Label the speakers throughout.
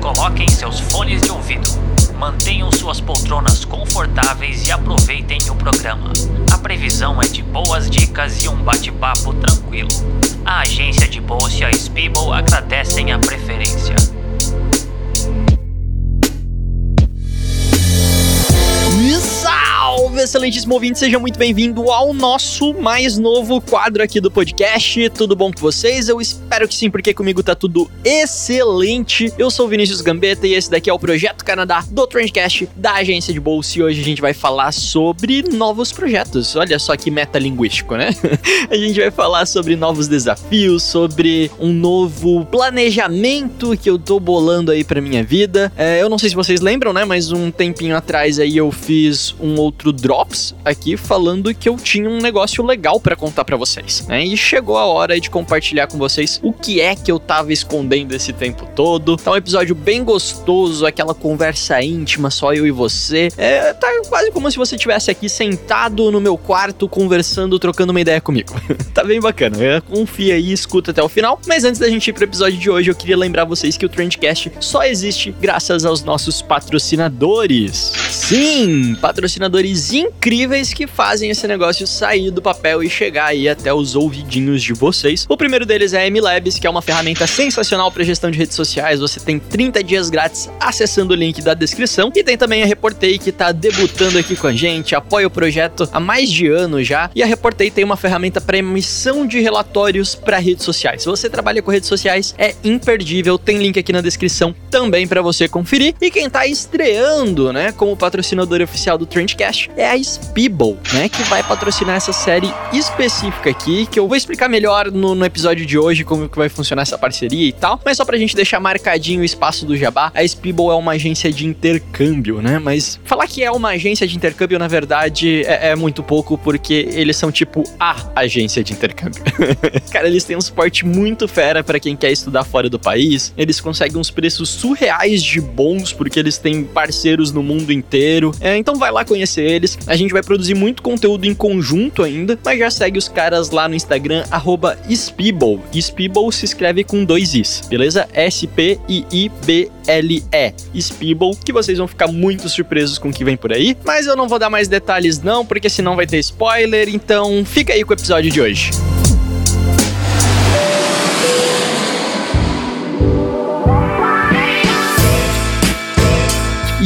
Speaker 1: coloquem seus fones de ouvido. Mantenham suas poltronas confortáveis e aproveitem o programa. A previsão é de boas dicas e um bate-papo tranquilo. A agência de bolsa e a Spiebel agradecem a preferência.
Speaker 2: Salve, excelentíssimo ouvinte, seja muito bem-vindo ao nosso mais novo quadro aqui do podcast. Tudo bom com vocês? Eu espero que sim, porque comigo tá tudo excelente. Eu sou Vinícius Gambetta e esse daqui é o Projeto Canadá do Trendcast da agência de bolsa e hoje a gente vai falar sobre novos projetos. Olha só que metalinguístico, né? a gente vai falar sobre novos desafios, sobre um novo planejamento que eu tô bolando aí pra minha vida. É, eu não sei se vocês lembram, né? Mas um tempinho atrás aí eu fiz um outro drops aqui falando que eu tinha um negócio legal para contar para vocês, né? E chegou a hora de compartilhar com vocês o que é que eu tava escondendo esse tempo todo. Tá um episódio bem gostoso, aquela conversa íntima, só eu e você. É, tá quase como se você estivesse aqui sentado no meu quarto conversando, trocando uma ideia comigo. tá bem bacana. É, confia aí, escuta até o final. Mas antes da gente ir pro episódio de hoje, eu queria lembrar vocês que o Trendcast só existe graças aos nossos patrocinadores. Sim, patrocinadores incríveis que fazem esse negócio sair do papel e chegar aí até os ouvidinhos de vocês. O primeiro deles é a MLabs, que é uma ferramenta sensacional para gestão de redes sociais. Você tem 30 dias grátis acessando o link da descrição. E tem também a Reportei, que tá debutando aqui com a gente, apoia o projeto há mais de ano já. E a Reportei tem uma ferramenta para emissão de relatórios para redes sociais. Se você trabalha com redes sociais, é imperdível. Tem link aqui na descrição também para você conferir. E quem tá estreando, né, como patrocinador oficial do Trendcast é a Spiebel, né, que vai patrocinar essa série específica aqui, que eu vou explicar melhor no, no, episódio de hoje como que vai funcionar essa parceria e tal. Mas só pra gente deixar marcadinho o espaço do Jabá, a Spiebel é uma agência de intercâmbio, né? Mas falar que é uma agência de intercâmbio, na verdade, é, é muito pouco, porque eles são tipo a agência de intercâmbio. Cara, eles têm um suporte muito fera para quem quer estudar fora do país. Eles conseguem uns preços surreais de bons, porque eles têm parceiros no mundo inteiro. É, então vai lá conhecer eles. A gente vai produzir muito conteúdo em conjunto ainda, mas já segue os caras lá no Instagram, arroba Spiebel. Spiebel se escreve com dois Is, beleza? S-P-I-I-B-L-E. Spiebel, que vocês vão ficar muito surpresos com o que vem por aí. Mas eu não vou dar mais detalhes não, porque senão vai ter spoiler, então fica aí com o episódio de hoje.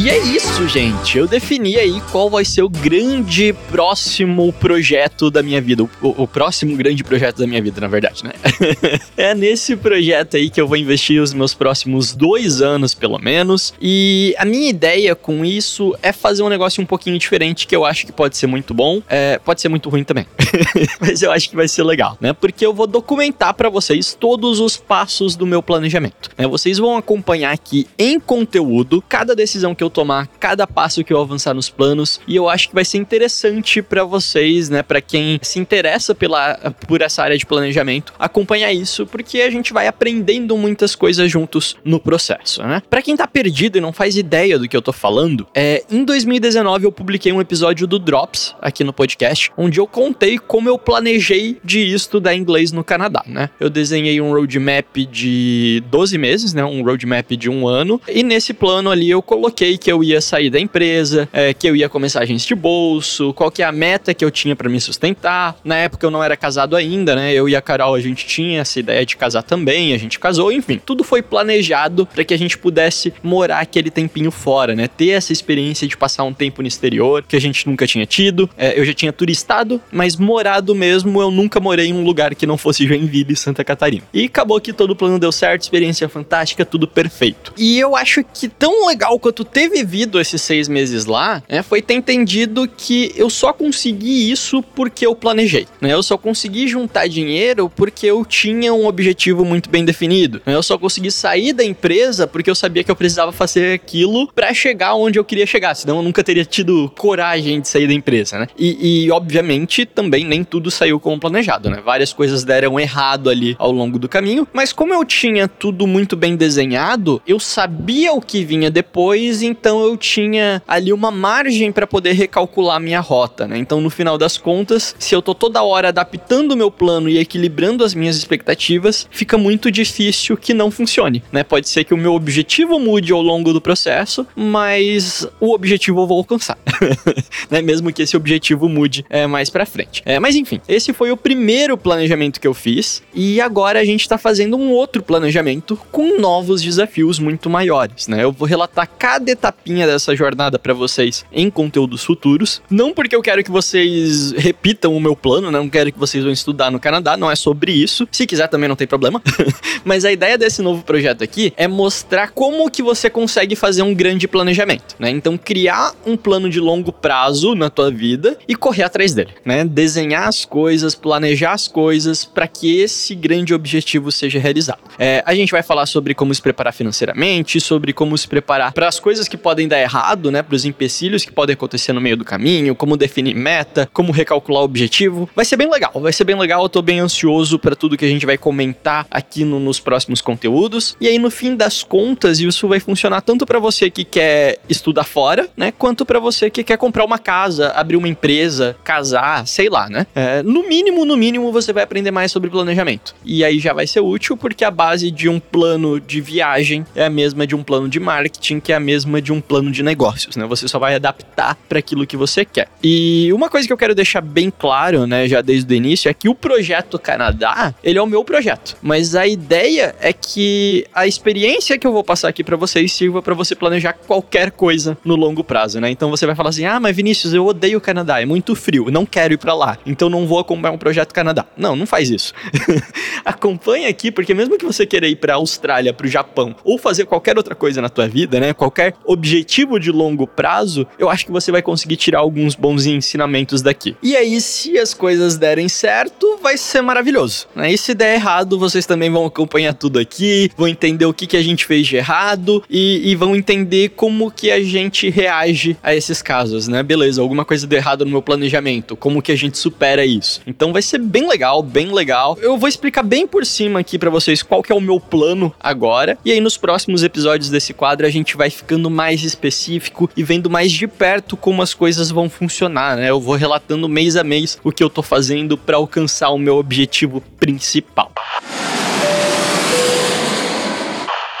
Speaker 2: E é isso, gente. Eu defini aí qual vai ser o grande próximo projeto da minha vida. O, o próximo grande projeto da minha vida, na verdade, né? é nesse projeto aí que eu vou investir os meus próximos dois anos, pelo menos. E a minha ideia com isso é fazer um negócio um pouquinho diferente que eu acho que pode ser muito bom. É, pode ser muito ruim também. Mas eu acho que vai ser legal, né? Porque eu vou documentar para vocês todos os passos do meu planejamento. Né? Vocês vão acompanhar aqui em conteúdo cada decisão que eu tomar, cada passo que eu avançar nos planos, e eu acho que vai ser interessante para vocês, né, para quem se interessa pela por essa área de planejamento, acompanhar isso, porque a gente vai aprendendo muitas coisas juntos no processo, né? Para quem tá perdido e não faz ideia do que eu tô falando, é, em 2019 eu publiquei um episódio do Drops aqui no podcast, onde eu contei como eu planejei de estudar inglês no Canadá, né? Eu desenhei um roadmap de 12 meses, né, um roadmap de um ano, e nesse plano ali eu coloquei que eu ia sair da empresa, é, que eu ia começar agência de bolso, qual que é a meta que eu tinha para me sustentar. Na época eu não era casado ainda, né? Eu e a Carol a gente tinha essa ideia de casar também, a gente casou, enfim, tudo foi planejado para que a gente pudesse morar aquele tempinho fora, né? Ter essa experiência de passar um tempo no exterior que a gente nunca tinha tido. É, eu já tinha turistado, mas morado mesmo eu nunca morei em um lugar que não fosse Joinville, Santa Catarina. E acabou que todo o plano deu certo, experiência fantástica, tudo perfeito. E eu acho que tão legal quanto ter vivido esses seis meses lá, né, foi ter entendido que eu só consegui isso porque eu planejei. Né? Eu só consegui juntar dinheiro porque eu tinha um objetivo muito bem definido. Né? Eu só consegui sair da empresa porque eu sabia que eu precisava fazer aquilo para chegar onde eu queria chegar, senão eu nunca teria tido coragem de sair da empresa, né? E, e, obviamente também nem tudo saiu como planejado, né? Várias coisas deram errado ali ao longo do caminho, mas como eu tinha tudo muito bem desenhado, eu sabia o que vinha depois, então então eu tinha ali uma margem para poder recalcular minha rota, né? Então no final das contas, se eu tô toda hora adaptando o meu plano e equilibrando as minhas expectativas, fica muito difícil que não funcione, né? Pode ser que o meu objetivo mude ao longo do processo, mas o objetivo eu vou alcançar, né? Mesmo que esse objetivo mude é, mais para frente. É, mas enfim, esse foi o primeiro planejamento que eu fiz e agora a gente está fazendo um outro planejamento com novos desafios muito maiores, né? Eu vou relatar cada etapinha dessa jornada para vocês em conteúdos futuros, não porque eu quero que vocês repitam o meu plano, né? não quero que vocês vão estudar no Canadá, não é sobre isso. Se quiser também não tem problema. Mas a ideia desse novo projeto aqui é mostrar como que você consegue fazer um grande planejamento, né? Então criar um plano de longo prazo na tua vida e correr atrás dele, né? Desenhar as coisas, planejar as coisas para que esse grande objetivo seja realizado. É, a gente vai falar sobre como se preparar financeiramente, sobre como se preparar para as coisas que podem dar errado, né? Para os empecilhos que podem acontecer no meio do caminho, como definir meta, como recalcular o objetivo. Vai ser bem legal, vai ser bem legal. Eu tô bem ansioso para tudo que a gente vai comentar aqui no, nos próximos conteúdos. E aí, no fim das contas, isso vai funcionar tanto para você que quer estudar fora, né? Quanto para você que quer comprar uma casa, abrir uma empresa, casar, sei lá, né? É, no mínimo, no mínimo, você vai aprender mais sobre planejamento. E aí já vai ser útil porque a base de um plano de viagem é a mesma de um plano de marketing, que é a mesma de um plano de negócios, né? Você só vai adaptar para aquilo que você quer. E uma coisa que eu quero deixar bem claro, né, já desde o início, é que o projeto Canadá, ele é o meu projeto. Mas a ideia é que a experiência que eu vou passar aqui para vocês sirva para você planejar qualquer coisa no longo prazo, né? Então você vai falar assim: "Ah, mas Vinícius, eu odeio o Canadá, é muito frio, não quero ir para lá, então não vou acompanhar um projeto Canadá". Não, não faz isso. Acompanhe aqui, porque mesmo que você queira ir para Austrália, para o Japão ou fazer qualquer outra coisa na tua vida, né? Qualquer objetivo de longo prazo, eu acho que você vai conseguir tirar alguns bons ensinamentos daqui. E aí, se as coisas derem certo, vai ser maravilhoso. Né? E se der errado, vocês também vão acompanhar tudo aqui, vão entender o que, que a gente fez de errado e, e vão entender como que a gente reage a esses casos, né? Beleza, alguma coisa deu errado no meu planejamento, como que a gente supera isso. Então vai ser bem legal, bem legal. Eu vou explicar bem por cima aqui para vocês qual que é o meu plano agora. E aí nos próximos episódios desse quadro a gente vai ficando mais específico e vendo mais de perto como as coisas vão funcionar, né? Eu vou relatando mês a mês o que eu tô fazendo para alcançar o meu objetivo principal.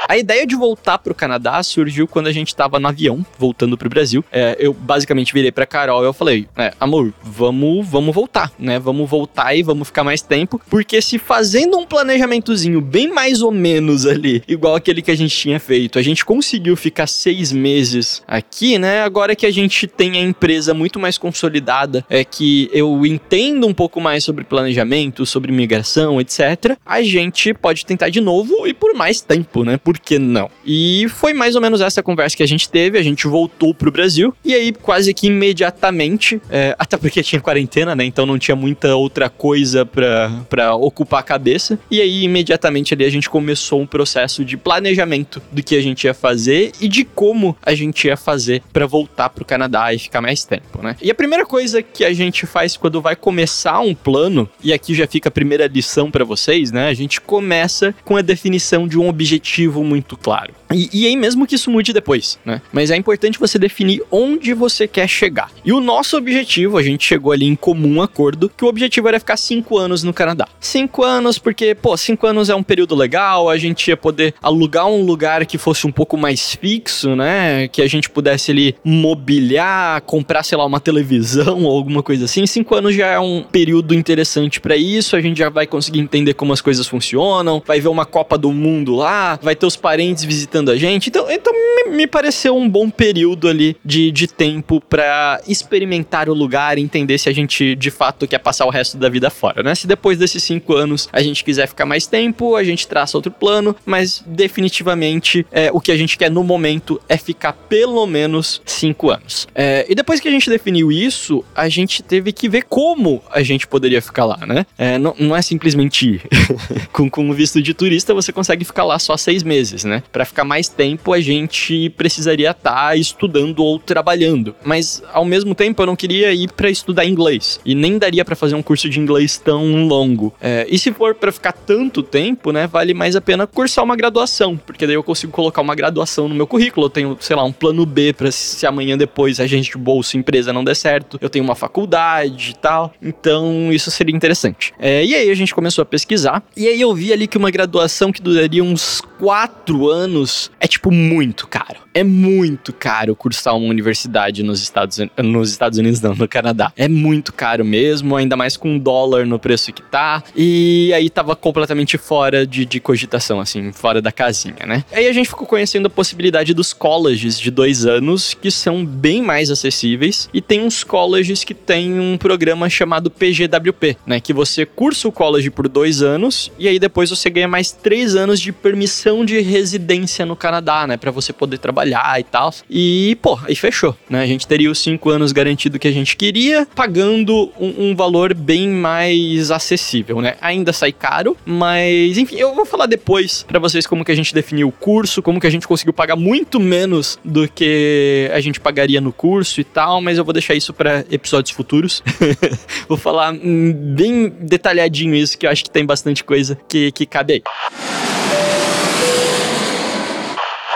Speaker 2: A ideia de voltar pro Canadá surgiu quando a gente tava no avião, voltando pro Brasil. É, eu basicamente virei pra Carol e eu falei, é, amor, vamos, vamos voltar, né? Vamos voltar e vamos ficar mais tempo, porque se fazendo um planejamentozinho bem mais ou menos ali, igual aquele que a gente tinha feito, a gente conseguiu ficar seis meses aqui, né? Agora que a gente tem a empresa muito mais consolidada, é que eu entendo um pouco mais sobre planejamento, sobre migração, etc., a gente pode tentar de novo e por mais tempo, né? Por por que não? E foi mais ou menos essa conversa que a gente teve, a gente voltou pro Brasil, e aí quase que imediatamente, é, até porque tinha quarentena, né, então não tinha muita outra coisa para ocupar a cabeça, e aí imediatamente ali a gente começou um processo de planejamento do que a gente ia fazer e de como a gente ia fazer para voltar pro Canadá e ficar mais tempo, né? E a primeira coisa que a gente faz quando vai começar um plano, e aqui já fica a primeira lição para vocês, né? A gente começa com a definição de um objetivo muito claro. E, e aí mesmo que isso mude depois, né? Mas é importante você definir onde você quer chegar. E o nosso objetivo, a gente chegou ali em comum acordo, que o objetivo era ficar cinco anos no Canadá. Cinco anos, porque, pô, cinco anos é um período legal, a gente ia poder alugar um lugar que fosse um pouco mais fixo, né? Que a gente pudesse ali mobiliar, comprar, sei lá, uma televisão ou alguma coisa assim. Cinco anos já é um período interessante para isso, a gente já vai conseguir entender como as coisas funcionam, vai ver uma Copa do Mundo lá, vai ter os parentes visitando a gente. Então, então me, me pareceu um bom período ali de, de tempo para experimentar o lugar, entender se a gente de fato quer passar o resto da vida fora, né? Se depois desses cinco anos a gente quiser ficar mais tempo, a gente traça outro plano, mas definitivamente é, o que a gente quer no momento é ficar pelo menos cinco anos. É, e depois que a gente definiu isso, a gente teve que ver como a gente poderia ficar lá, né? É, não, não é simplesmente ir. com, com visto de turista você consegue ficar lá só seis meses meses, né? Para ficar mais tempo, a gente precisaria estar tá estudando ou trabalhando. Mas ao mesmo tempo, eu não queria ir para estudar inglês e nem daria para fazer um curso de inglês tão longo. É, e se for para ficar tanto tempo, né, vale mais a pena cursar uma graduação, porque daí eu consigo colocar uma graduação no meu currículo. Eu tenho, sei lá, um plano B para se amanhã depois a gente bolsa empresa não der certo, eu tenho uma faculdade e tal. Então isso seria interessante. É, e aí a gente começou a pesquisar e aí eu vi ali que uma graduação que duraria uns quatro anos é tipo muito caro. É muito caro cursar uma universidade nos Estados, nos Estados Unidos, não, no Canadá. É muito caro mesmo, ainda mais com dólar no preço que tá. E aí tava completamente fora de, de cogitação, assim, fora da casinha, né? Aí a gente ficou conhecendo a possibilidade dos colleges de dois anos, que são bem mais acessíveis. E tem uns colleges que tem um programa chamado PGWP, né? Que você cursa o college por dois anos e aí depois você ganha mais três anos de permissão de residência no Canadá, né? Pra você poder trabalhar e tal. E, pô, aí fechou, né? A gente teria os cinco anos garantido que a gente queria, pagando um, um valor bem mais acessível, né? Ainda sai caro, mas enfim, eu vou falar depois para vocês como que a gente definiu o curso, como que a gente conseguiu pagar muito menos do que a gente pagaria no curso e tal, mas eu vou deixar isso para episódios futuros. vou falar bem detalhadinho isso, que eu acho que tem bastante coisa que, que cabe aí.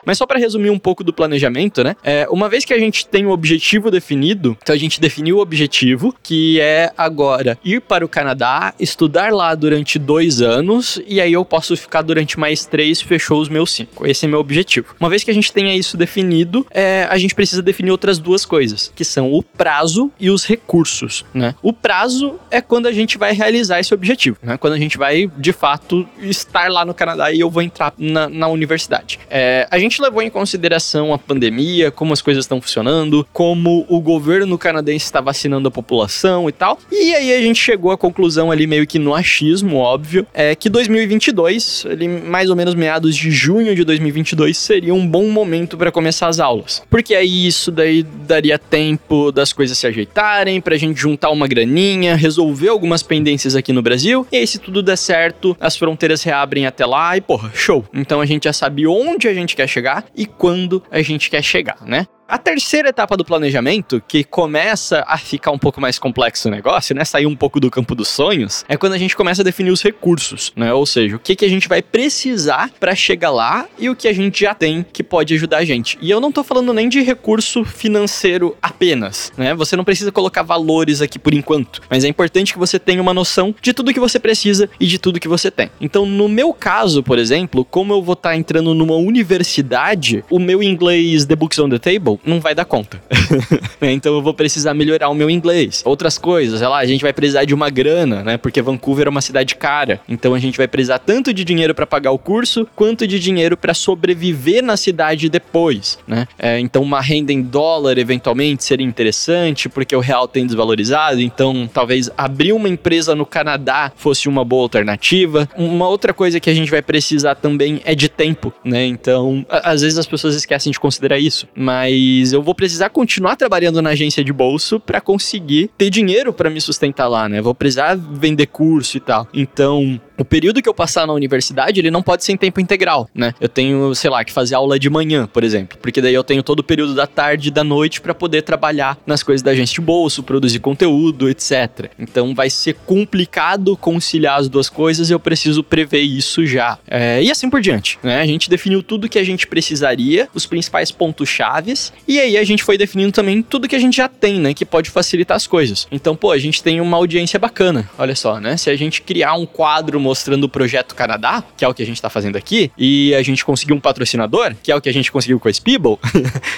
Speaker 2: Mas só para resumir um pouco do planejamento, né? É, uma vez que a gente tem o objetivo definido, então a gente definiu o objetivo, que é agora ir para o Canadá, estudar lá durante dois anos, e aí eu posso ficar durante mais três, fechou os meus cinco. Esse é meu objetivo. Uma vez que a gente tenha isso definido, é, a gente precisa definir outras duas coisas, que são o prazo e os recursos, né? O prazo é quando a gente vai realizar esse objetivo, né? Quando a gente vai, de fato, estar lá no Canadá e eu vou entrar na, na universidade. É, a gente levou em consideração a pandemia, como as coisas estão funcionando, como o governo canadense está vacinando a população e tal. E aí a gente chegou à conclusão ali meio que no achismo, óbvio, é que 2022, ali mais ou menos meados de junho de 2022 seria um bom momento para começar as aulas. Porque aí isso daí daria tempo das coisas se ajeitarem, pra gente juntar uma graninha, resolver algumas pendências aqui no Brasil. E aí se tudo der certo, as fronteiras reabrem até lá e porra, show. Então a gente já sabe onde a gente quer chegar chegar e quando a gente quer chegar, né? A terceira etapa do planejamento, que começa a ficar um pouco mais complexo o negócio, né? Sair um pouco do campo dos sonhos, é quando a gente começa a definir os recursos, né? Ou seja, o que, que a gente vai precisar para chegar lá e o que a gente já tem que pode ajudar a gente. E eu não tô falando nem de recurso financeiro apenas, né? Você não precisa colocar valores aqui por enquanto, mas é importante que você tenha uma noção de tudo que você precisa e de tudo que você tem. Então, no meu caso, por exemplo, como eu vou estar tá entrando numa universidade, o meu inglês The Books on the Table não vai dar conta. então eu vou precisar melhorar o meu inglês. Outras coisas, sei lá, a gente vai precisar de uma grana, né? Porque Vancouver é uma cidade cara. Então a gente vai precisar tanto de dinheiro para pagar o curso, quanto de dinheiro para sobreviver na cidade depois, né? É, então uma renda em dólar eventualmente seria interessante, porque o real tem desvalorizado. Então talvez abrir uma empresa no Canadá fosse uma boa alternativa. Uma outra coisa que a gente vai precisar também é de tempo, né? Então às vezes as pessoas esquecem de considerar isso, mas mas eu vou precisar continuar trabalhando na agência de bolso para conseguir ter dinheiro para me sustentar lá, né? Vou precisar vender curso e tal. Então, o período que eu passar na universidade, ele não pode ser em tempo integral, né? Eu tenho, sei lá, que fazer aula de manhã, por exemplo, porque daí eu tenho todo o período da tarde e da noite para poder trabalhar nas coisas da agência de bolso, produzir conteúdo, etc. Então vai ser complicado conciliar as duas coisas e eu preciso prever isso já. É, e assim por diante, né? A gente definiu tudo que a gente precisaria, os principais pontos chaves, e aí a gente foi definindo também tudo que a gente já tem, né? Que pode facilitar as coisas. Então, pô, a gente tem uma audiência bacana, olha só, né? Se a gente criar um quadro mostrando o projeto Canadá, que é o que a gente está fazendo aqui, e a gente conseguiu um patrocinador, que é o que a gente conseguiu com a Speeble,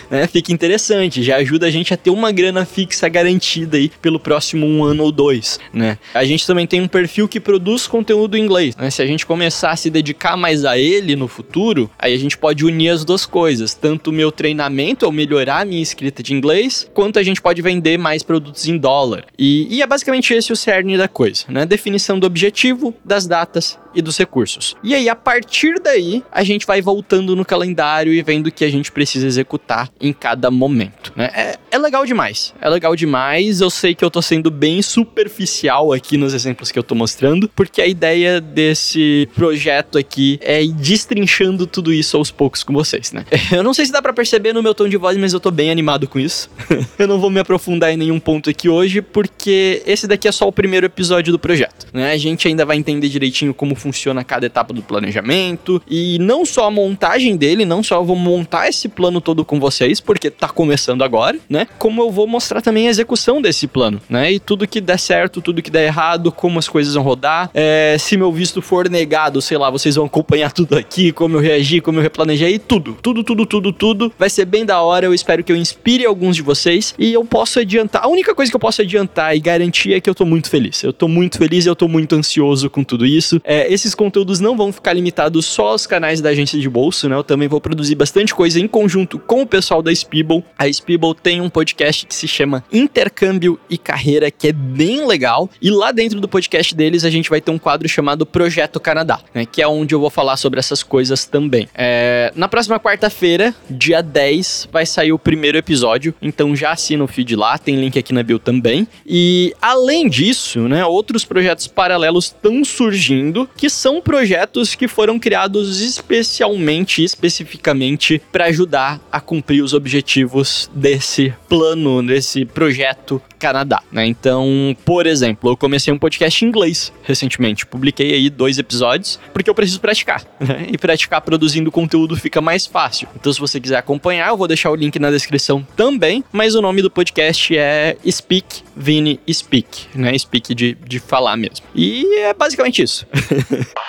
Speaker 2: né? Fica interessante, já ajuda a gente a ter uma grana fixa garantida aí pelo próximo um ano ou dois, né? A gente também tem um perfil que produz conteúdo em inglês, né? Se a gente começar a se dedicar mais a ele no futuro, aí a gente pode unir as duas coisas, tanto o meu treinamento, ou melhorar a minha escrita de inglês, quanto a gente pode vender mais produtos em dólar. E, e é basicamente esse o cerne da coisa, né? Definição do objetivo, das datas e dos recursos. E aí, a partir daí, a gente vai voltando no calendário e vendo o que a gente precisa executar em cada momento, né? É, é legal demais, é legal demais. Eu sei que eu tô sendo bem superficial aqui nos exemplos que eu tô mostrando, porque a ideia desse projeto aqui é ir destrinchando tudo isso aos poucos com vocês, né? Eu não sei se dá para perceber no meu tom de voz, mas eu tô bem animado com isso. eu não vou me aprofundar em nenhum ponto aqui hoje, porque esse daqui é só o primeiro episódio do projeto, né? A gente ainda vai entender direitinho como funciona cada etapa do planejamento e não só a montagem dele, não só eu vou montar esse plano todo com vocês, porque tá começando agora, né? Como eu vou mostrar também a execução desse plano, né? E tudo que der certo, tudo que der errado, como as coisas vão rodar. É, se meu visto for negado, sei lá, vocês vão acompanhar tudo aqui, como eu reagi, como eu replanejei, tudo, tudo, tudo, tudo, tudo. Vai ser bem da hora. Eu espero que eu inspire alguns de vocês e eu posso adiantar. A única coisa que eu posso adiantar e garantir é que eu tô muito feliz. Eu tô muito feliz e eu tô muito ansioso com tudo isso. É, esses conteúdos não vão ficar limitados só aos canais da agência de bolso, né? Eu também vou produzir bastante coisa em conjunto com o pessoal da Spibble. A Spibble tem um podcast que se chama Intercâmbio e Carreira, que é bem legal. E lá dentro do podcast deles, a gente vai ter um quadro chamado Projeto Canadá, né? Que é onde eu vou falar sobre essas coisas também. É, na próxima quarta-feira, dia 10, vai sair o primeiro episódio. Então já assina o feed lá, tem link aqui na bio também. E além disso, né, outros projetos paralelos estão surgindo, que são projetos que foram criados especialmente, especificamente para ajudar a cumprir os objetivos desse plano, desse projeto Canadá, né? Então, por exemplo, eu comecei um podcast em inglês recentemente. Publiquei aí dois episódios, porque eu preciso praticar, né? E praticar produzindo conteúdo fica mais fácil. Então, se você quiser acompanhar, eu vou deixar o link na descrição também. Mas o nome do podcast é Speak Vini Speak, né? Speak de, de falar mesmo. E é basicamente isso.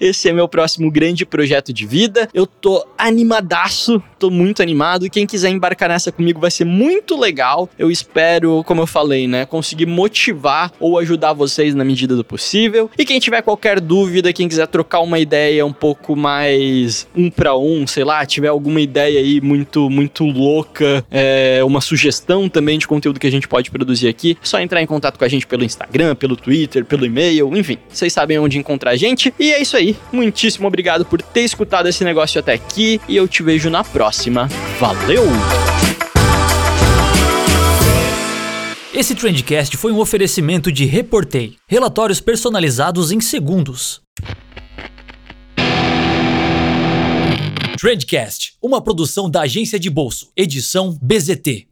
Speaker 2: Esse é meu próximo grande projeto de vida. Eu tô animadaço, tô muito animado. Quem quiser embarcar nessa comigo vai ser muito legal. Eu espero, como eu falei, né, conseguir motivar ou ajudar vocês na medida do possível. E quem tiver qualquer dúvida, quem quiser trocar uma ideia um pouco mais um para um, sei lá, tiver alguma ideia aí muito, muito louca, é, uma sugestão também de conteúdo que a gente pode produzir aqui, é só entrar em contato com a gente pelo Instagram, pelo Twitter, pelo e-mail, enfim, vocês sabem onde encontrar a gente. E é isso aí muitíssimo obrigado por ter escutado esse negócio até aqui e eu te vejo na próxima. Valeu!
Speaker 1: Esse Trendcast foi um oferecimento de Reportei, relatórios personalizados em segundos. Trendcast, uma produção da agência de bolso, edição BZT.